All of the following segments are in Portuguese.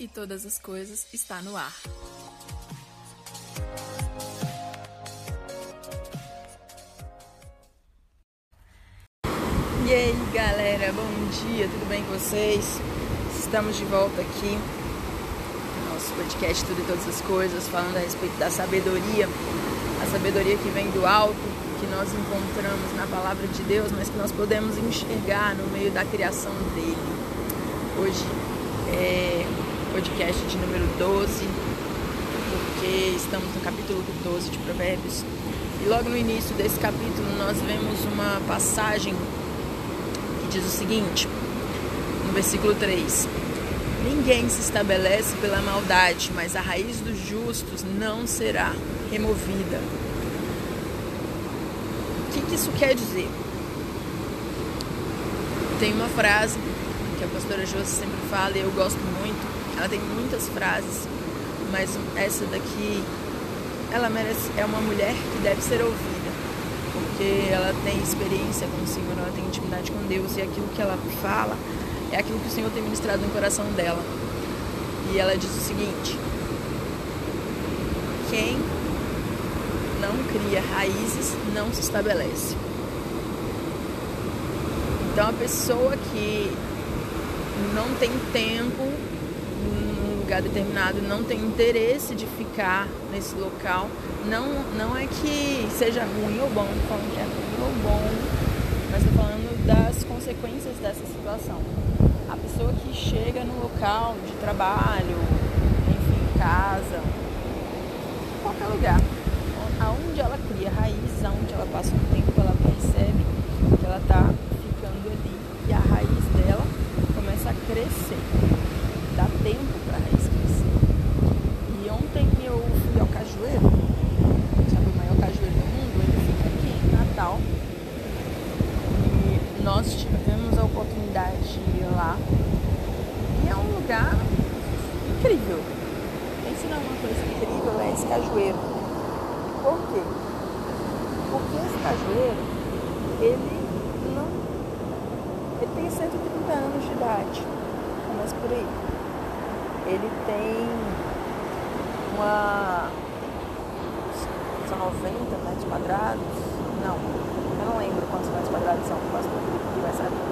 e todas as coisas está no ar. E aí galera, bom dia, tudo bem com vocês? Estamos de volta aqui no nosso podcast Tudo e Todas as Coisas, falando a respeito da sabedoria, a sabedoria que vem do alto, que nós encontramos na palavra de Deus, mas que nós podemos enxergar no meio da criação dele. Hoje é podcast de número 12, porque estamos no capítulo 12 de Provérbios. E logo no início desse capítulo nós vemos uma passagem que diz o seguinte, no versículo 3: Ninguém se estabelece pela maldade, mas a raiz dos justos não será removida. O que, que isso quer dizer? Tem uma frase que a pastora Josi sempre fala e eu gosto muito. Ela tem muitas frases, mas essa daqui, ela merece, é uma mulher que deve ser ouvida, porque ela tem experiência com o Senhor, ela tem intimidade com Deus e aquilo que ela fala é aquilo que o Senhor tem ministrado no coração dela. E ela diz o seguinte: quem não cria raízes não se estabelece. Então a pessoa que não tem tempo lugar determinado, não tem interesse de ficar nesse local, não, não é que seja ruim ou bom, falando que é ruim ou bom, mas estou falando das consequências dessa situação. A pessoa que chega no local de trabalho, enfim, casa, qualquer lugar, aonde ela cria raiz, aonde ela passa um tempo, ela percebe que ela está ficando ali e a raiz dela começa a crescer. Dá tempo para a raiz crescer. E ontem eu fui ao cajueiro, sabe o maior cajueiro do mundo? Ele fica aqui em Natal. E nós tivemos a oportunidade de ir lá. E é um lugar incrível. Pensa numa coisa incrível, é esse cajueiro. Por quê? Esse cajueiro, ele não. Ele tem 130 anos de idade. Começa por aí. Ele tem uma. São 90 metros quadrados? Não, eu não lembro quantos metros quadrados são, quase que vai saber.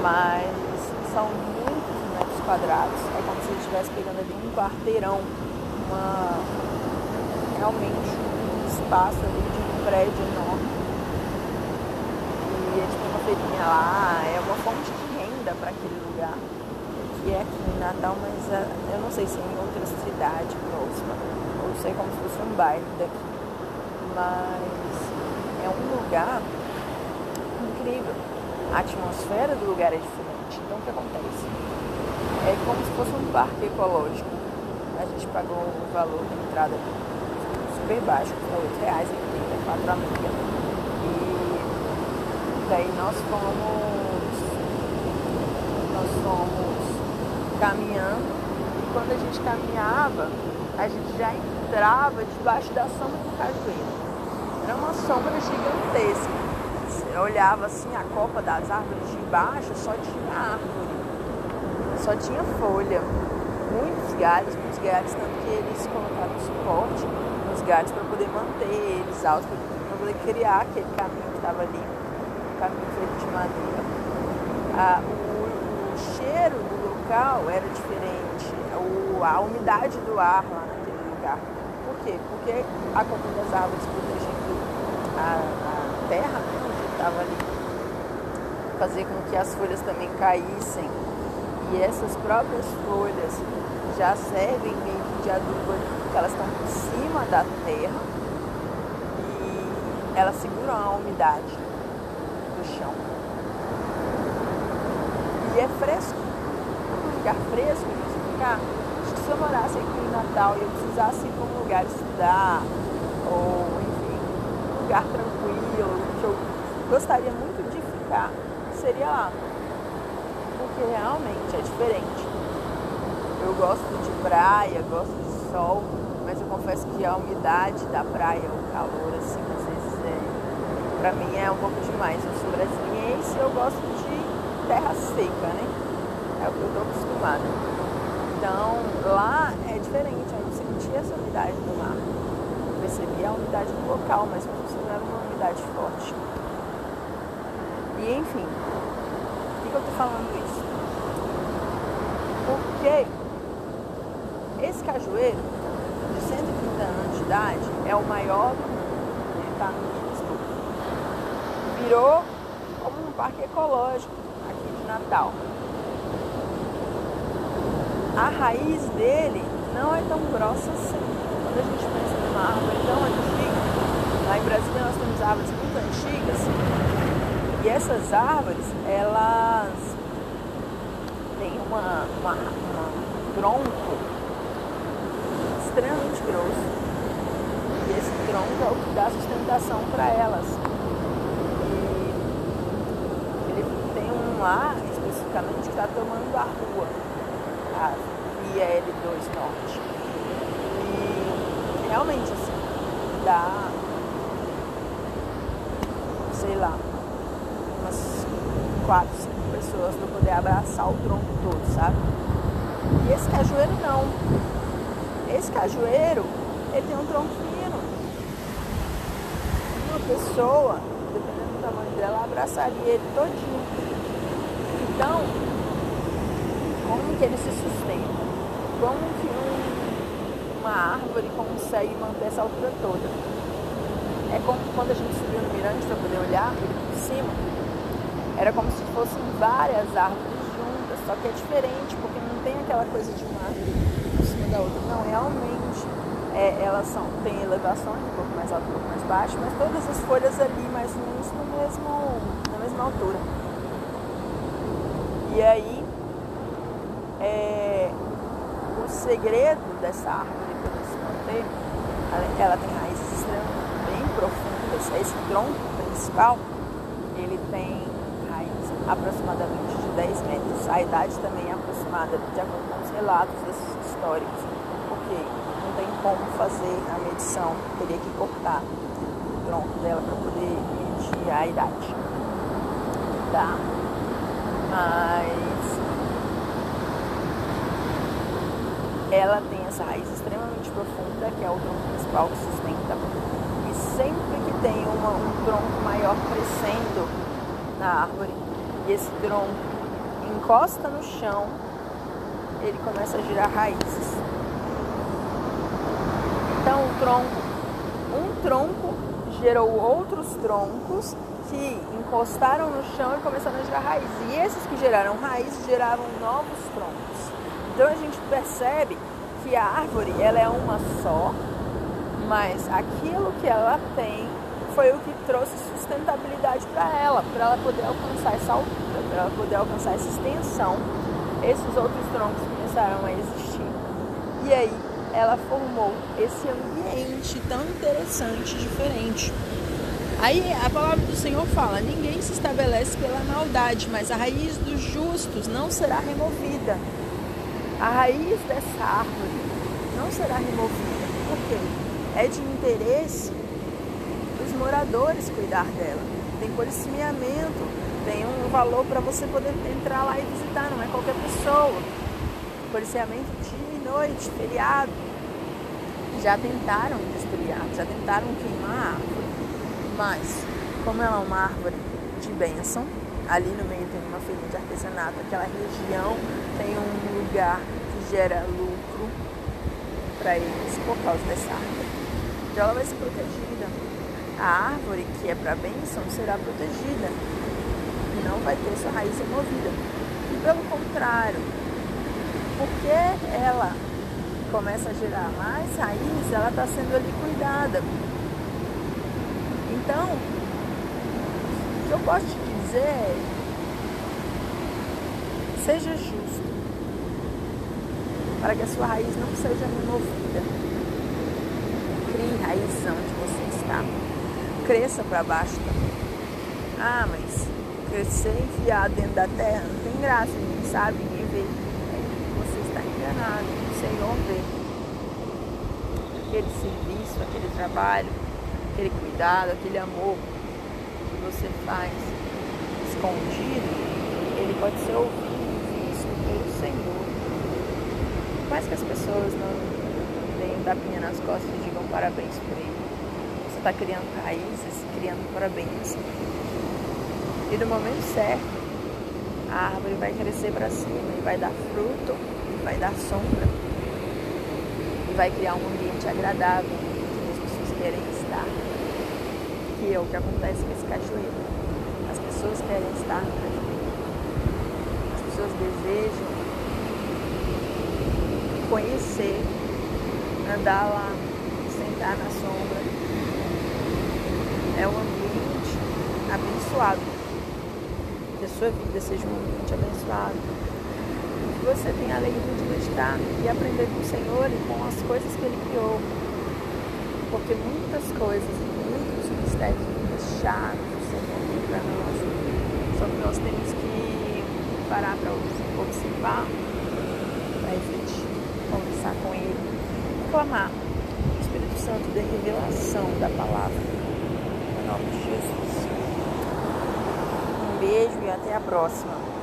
Mas são muitos metros quadrados. É como se ele estivesse pegando ali um quarteirão, uma realmente um espaço ali de prédio enorme. E eles têm uma feirinha lá, é uma fonte de renda para aquele lugar, que é aqui em Natal, mas uh, eu não sei se é em outra cidade próxima, ou sei como se fosse um bairro daqui. Mas é um lugar incrível. A atmosfera do lugar é diferente. Então o que acontece? É como se fosse um parque ecológico. A gente pagou o valor da entrada super baixo, custa 8 reais, 84 amigas. E daí nós fomos, nós fomos caminhando e quando a gente caminhava, a gente já entrava debaixo da sombra do cajueiro. Era uma sombra gigantesca. Você olhava assim a copa das árvores de baixo, só tinha árvore, só tinha folha. Muitos galhos, muitos galhos, tanto que eles colocaram suporte nos galhos para poder manter eles altos, para poder criar aquele caminho que estava ali, um caminho feito de madeira. Ah, o, o, cheiro do local era diferente, o, a umidade do ar lá naquele lugar. Por quê? Porque a copa das árvores protegendo a, a terra, né, onde estava ali, fazer com que as folhas também caíssem. E essas próprias folhas já servem meio que de adubo porque elas estão por cima da terra e elas seguram a umidade do chão. E é fresco, um lugar fresco, ficar. Se eu morasse aqui em Natal e eu precisasse ir para um lugar estudar, ou enfim, um lugar tranquilo, que eu gostaria muito de ficar, seria lá. Porque realmente é diferente. Eu gosto de praia, gosto de sol, mas eu confesso que a umidade da praia, o calor, assim, às vezes é. Pra mim é um pouco demais. Eu sou brasiliense e eu gosto de terra seca, né? É o que eu tô acostumada. Então lá é diferente, eu não sentia essa umidade do mar. Eu percebia a umidade do local, mas não era uma umidade forte. E enfim, que, que eu tô falando isso? Porque esse cajueiro de 130 anos de idade é o maior do mundo. Ele está no Guinness. Virou como um parque ecológico aqui de Natal. A raiz dele não é tão grossa assim. Quando a gente pensa numa árvore tão antiga, lá em Brasília nós temos árvores muito antigas, e essas árvores, elas têm uma, uma, uma tronco extremamente grosso. E esse tronco é o que dá sustentação para elas. E ele tem um lá, especificamente, que está tomando a rua, a IL2 Norte. E realmente, assim, dá, sei lá, umas quatro, cinco pessoas para poder abraçar o tronco todo, sabe? E esse cajueiro não. Esse cajueiro, ele tem um tronco fino. Uma pessoa, dependendo do tamanho dela, abraçaria ele todinho. Então, como que ele se sustenta? Como que um, uma árvore consegue manter essa altura toda? É como quando a gente subiu no mirante para poder olhar por cima. Era como se fossem várias árvores juntas, só que é diferente, porque não tem aquela coisa de uma árvore da outra. Não, realmente é, elas são, tem elevações, um pouco mais alto, um pouco mais baixo, mas todas as folhas ali mais ou menos no mesmo, na mesma altura. E aí, é, o segredo dessa árvore poder se manter, ela tem raízes bem profundas. Esse tronco principal, ele tem aproximadamente de 10 metros. A idade também é aproximada, de acordo com os relatos desses históricos, porque não tem como fazer a medição, teria que cortar o tronco dela para poder medir a idade. Tá? Mas ela tem essa raiz extremamente profunda, que é o tronco principal que sustenta. E sempre que tem uma, um tronco maior crescendo na árvore, esse tronco encosta no chão, ele começa a girar raízes. Então, tronco, um tronco gerou outros troncos que encostaram no chão e começaram a gerar raízes. E esses que geraram raízes geravam novos troncos. Então a gente percebe que a árvore ela é uma só, mas aquilo que ela tem foi o que trouxe sustentabilidade para ela, para ela poder alcançar essa altura, para ela poder alcançar essa extensão esses outros troncos começaram a existir. E aí ela formou esse ambiente tão interessante, diferente. Aí a palavra do Senhor fala: ninguém se estabelece pela maldade, mas a raiz dos justos não será removida. A raiz dessa árvore não será removida. Por quê? É de interesse moradores cuidar dela. Tem policiamento, tem um valor para você poder entrar lá e visitar, não é qualquer pessoa. Policiamento dia e noite, feriado. Já tentaram destruir já tentaram queimar a árvore, mas como ela é uma árvore de bênção, ali no meio tem uma feira de artesanato, aquela região tem um lugar que gera lucro para eles por causa dessa árvore. Então ela vai ser protegida. A árvore que é para bênção será protegida não vai ter sua raiz removida. E pelo contrário, porque ela começa a gerar mais raiz, ela está sendo ali cuidada. Então, o que eu posso te dizer é seja justo para que a sua raiz não seja removida. Crie raizão onde você está. Cresça para baixo também. Ah, mas crescer enfiado dentro da terra não tem graça, ninguém sabe, ninguém vê. Você está enganado, o Senhor vê. Aquele serviço, aquele trabalho, aquele cuidado, aquele amor que você faz escondido, ele pode ser ouvido visto pelo Senhor. Por mais que as pessoas não deem tapinha nas costas e digam parabéns por ele. Você está criando raízes, criando parabéns. E no momento certo, a árvore vai crescer para cima e vai dar fruto, e vai dar sombra, e vai criar um ambiente agradável onde as pessoas querem estar. Que é o que acontece com esse cajueiro. As pessoas querem estar no cajueiro. As pessoas desejam conhecer, andar lá, sentar na sombra. É um ambiente abençoado que a sua vida seja um ambiente abençoado. Que você tenha a alegria de meditar e aprender com o Senhor e com as coisas que Ele criou. Porque muitas coisas, muitos mistérios, muitas chaves o Senhor tem para nós. Só que nós temos que parar para observar, para refletir, conversar com Ele, clamar. O Espírito Santo dê revelação da palavra. Nome de Jesus beijo e até a próxima.